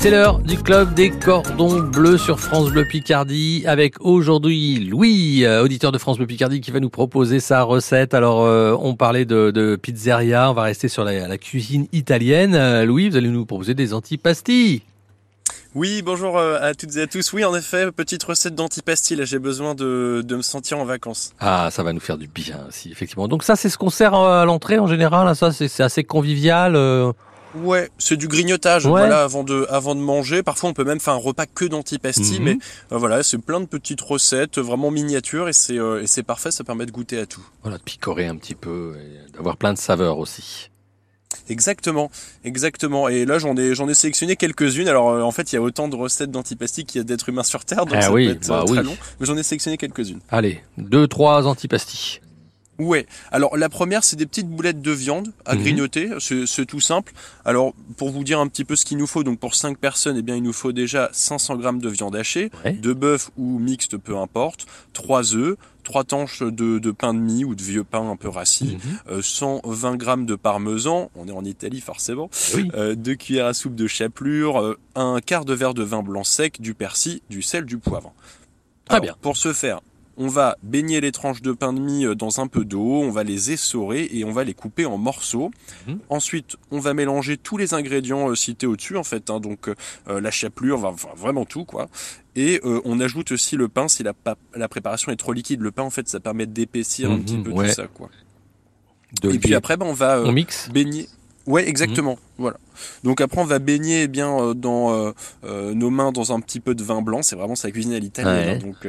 C'est l'heure du club des cordons bleus sur France Bleu Picardie avec aujourd'hui Louis, euh, auditeur de France Bleu Picardie qui va nous proposer sa recette. Alors euh, on parlait de, de, pizzeria, on va rester sur la, la cuisine italienne. Euh, Louis, vous allez nous proposer des antipastilles. Oui, bonjour à toutes et à tous. Oui, en effet, petite recette d'antipastilles. Là, j'ai besoin de, de, me sentir en vacances. Ah, ça va nous faire du bien, si effectivement. Donc ça, c'est ce qu'on sert à l'entrée en général. Ça, c'est assez convivial. Ouais, c'est du grignotage, voilà, avant de, avant de manger. Parfois, on peut même faire un repas que d'antipasti, mhm. mais euh, voilà, c'est plein de petites recettes, vraiment miniatures, et c'est, euh, et c'est parfait, ça permet de goûter à tout. Voilà, de picorer un petit peu, et d'avoir plein de saveurs aussi. Exactement, exactement. Et là, j'en ai, j'en ai sélectionné quelques-unes. Alors, euh, en fait, il y a autant de recettes d'antipasti qu'il y a d'êtres humains sur Terre, donc ah ça peut être bah très long. Mais j'en ai sélectionné quelques-unes. Allez, deux, trois antipastis. Ouais. Alors la première, c'est des petites boulettes de viande à mhm. grignoter. C'est tout simple. Alors pour vous dire un petit peu ce qu'il nous faut, donc pour 5 personnes, eh bien il nous faut déjà 500 grammes de viande hachée, de bœuf ou mixte, peu importe, 3 œufs, 3 tanches de, pain de mie ou de vieux pain un peu rassis, 120 mhm. euh, grammes de parmesan, on est en Italie forcément, oui. euh, 2 cuillères à soupe de chapelure, euh, un quart de verre de vin blanc sec, du persil, du sel, du poivre. Très bien. Pour ce faire, on va baigner les tranches de pain de mie euh, dans un peu d'eau, on va les essorer et on va les couper en morceaux. Mhm. Ensuite, on va mélanger tous les ingrédients euh, cités au-dessus, en fait, hein, donc euh, la chapelure, enfin, vraiment tout, quoi. Et on ajoute aussi le pain si la, la, préparation est trop liquide. Le pain, en fait, ça permet d'épaissir un mhm, petit peu tout ça, quoi. et puis après, ben, on va on mixe. baigner. Ouais, exactement. Voilà. Donc après, on va baigner eh bien euh, dans euh, euh, nos mains dans un petit peu de vin blanc. C'est vraiment sa cuisine à l'italienne, hein, donc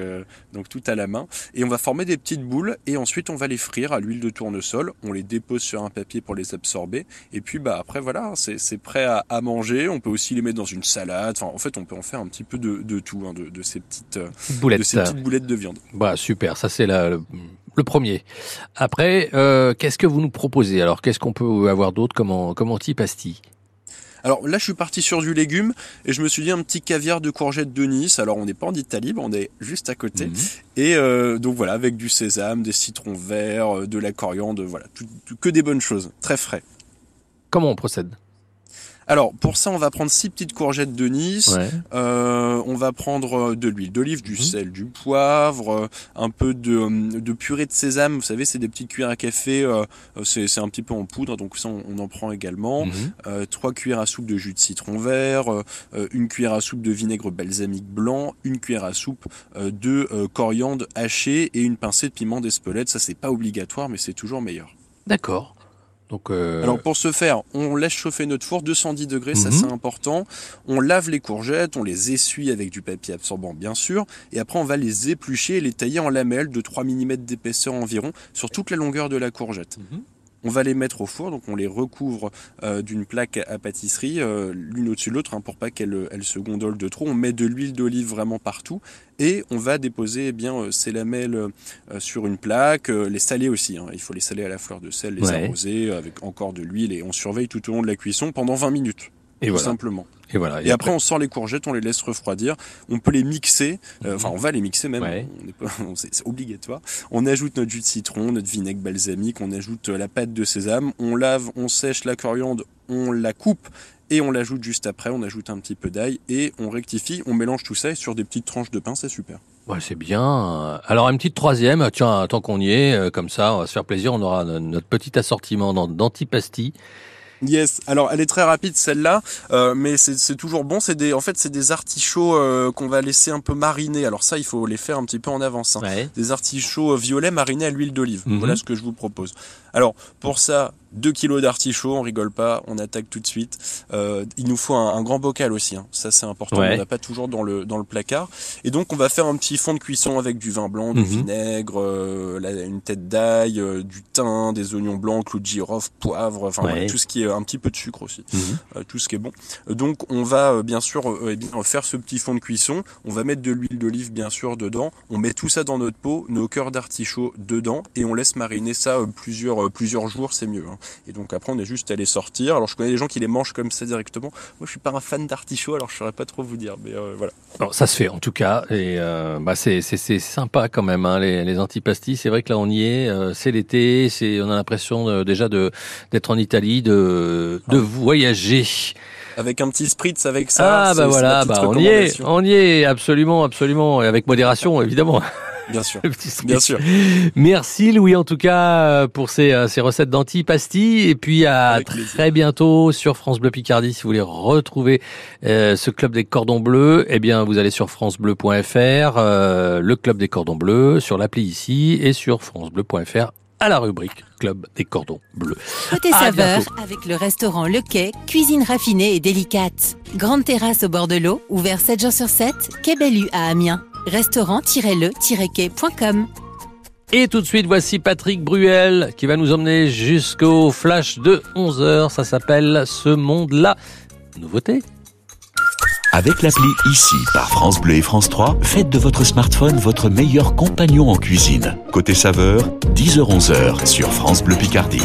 donc tout à la main. Et on va former des petites boules et ensuite on va les frire à l'huile de tournesol. On les dépose sur un papier pour les absorber. Et puis bah après voilà, c'est prêt à, à, manger. On peut aussi les mettre dans une salade. Enfin, en fait, on peut en faire un petit peu de, de tout, hein, de, de, ces petites boulettes, de ces petites boulettes de viande. Bah super, ça c'est la le premier. Après, euh, qu'est-ce que vous nous proposez? Alors, qu'est-ce qu'on peut avoir d'autre? Comme, comme antipasti alors là, je suis parti sur du légume et je me suis dit un petit caviar de courgettes de Nice. Alors on n'est pas en Italie, on est juste à côté. Mhm. Et euh, donc voilà, avec du sésame, des citrons verts, euh, de la coriandre, voilà, que des bonnes choses, très frais. Comment on procède? Alors pour ça, on va prendre six petites courgettes de Nice. Euh, on va prendre euh, de l'huile d'olive, du mhm. sel, du poivre, euh, un peu de, purée de sésame. Vous savez, c'est des petites cuillères à café. c'est un petit peu en poudre, donc ça on, en prend également. Mhm. Trois cuillères à soupe de jus de citron vert, une cuillère à soupe de vinaigre balsamique blanc, une cuillère à soupe de coriandre haché et une pincée de piment d'Espelette. Ça c'est pas obligatoire, mais c'est toujours meilleur. D'accord. Donc euh... Alors pour ce faire, on laisse chauffer notre four 210 degrés, ça mhm. c'est important. On lave les courgettes, on les essuie avec du papier absorbant bien sûr, et après on va les éplucher et les tailler en lamelles de 3 mm d'épaisseur environ sur toute la longueur de la courgette. Mhm. On va les mettre au four, donc on les recouvre euh, d'une plaque à pâtisserie, euh, l'une au-dessus de l'autre, hein, pour pas qu'elle elle se gondole de trop. On met de l'huile d'olive vraiment partout et on va déposer eh bien euh, ces lamelles sur une plaque, les saler aussi. Hein. Il faut les saler à la fleur de sel, les arroser avec encore de l'huile et on surveille tout au long de la cuisson pendant 20 minutes. Et tout simplement. Et voilà. Et, après, on sort les courgettes, on les laisse refroidir. On peut les mixer. Euh, enfin, on va les mixer même. c'est obligatoire. On ajoute notre jus de citron, notre vinaigre balsamique. On ajoute euh, la pâte de sésame. On lave, on sèche la coriandre, on la coupe et on l'ajoute juste après. On ajoute un petit peu d'ail et on rectifie. On mélange tout ça sur des petites tranches de pain. C'est super. Ouais, c'est bien. Alors une petite troisième, tiens, tant qu'on y est, euh, comme ça, on va se faire plaisir, on aura notre petit assortiment d'antipasti. Yes. Alors elle est très rapide celle-là, euh, mais c'est toujours bon. C'est des, en fait, c'est des artichauts euh, qu'on va laisser un peu mariner. Alors ça, il faut les faire un petit peu en avance. Hein. Des artichauts euh, violets marinés à l'huile d'olive. Mhm. Voilà ce que je vous propose. Alors pour ça, 2 kilos d'artichauts, on rigole pas, on attaque tout de suite. Euh, il nous faut un, grand bocal aussi, hein. ça c'est important, on n'a pas toujours dans le, dans le placard. Et donc on va faire un petit fond de cuisson avec du vin blanc, du mhm. vinaigre, euh, une tête d'ail, euh, du thym, des oignons blancs, clous de girofle, poivre, enfin tout ce qui est un petit peu de sucre aussi, mhm. tout ce qui est bon. Donc on va bien sûr eh bien, faire ce petit fond de cuisson, on va mettre de l'huile d'olive bien sûr dedans, on met tout ça dans notre pot, nos cœurs d'artichaut dedans et on laisse mariner ça plusieurs, plusieurs jours, c'est mieux. Hein. Et donc après, on est juste les sortir. Alors je connais des gens qui les mangent comme ça directement. Moi, je suis pas un fan d'artichaut, alors je saurais pas trop vous dire. Mais euh, voilà. ça se fait en tout cas. Et euh, bah, c'est sympa quand même, hein, les, les antipastis. C'est vrai que là, on y est. Euh, c'est l'été. C'est on a l'impression déjà de d'être en Italie, de de voyager. Avec un petit spritz avec ça. Ah bah voilà, bah on y est, on y est, absolument, absolument, et avec modération évidemment. Bien sûr. Bien sûr. Merci Louis en tout cas pour ces, euh, ces recettes d'anti-pastilles et puis à très bientôt sur France Bleu Picardie si vous voulez retrouver euh, ce club des cordons bleus, eh bien vous allez sur francebleu.fr, euh, le club des cordons bleus sur l'appli ici et sur francebleu.fr à la rubrique Club des cordons bleus. Côté saveur, avec le restaurant Le Quai, cuisine raffinée et délicate. Grande terrasse au bord de l'eau, ouvert 7 jours sur 7, Quai Bellu à Amiens restaurant-le-quai.com. Et tout de suite, voici Patrick Bruel qui va nous emmener jusqu'au flash de 11h. Ça s'appelle Ce monde-là. Nouveauté. Avec l'appli ICI par France Bleu et France 3, faites de votre smartphone votre meilleur compagnon en cuisine. Côté saveur, 10h-11h sur France Bleu Picardie.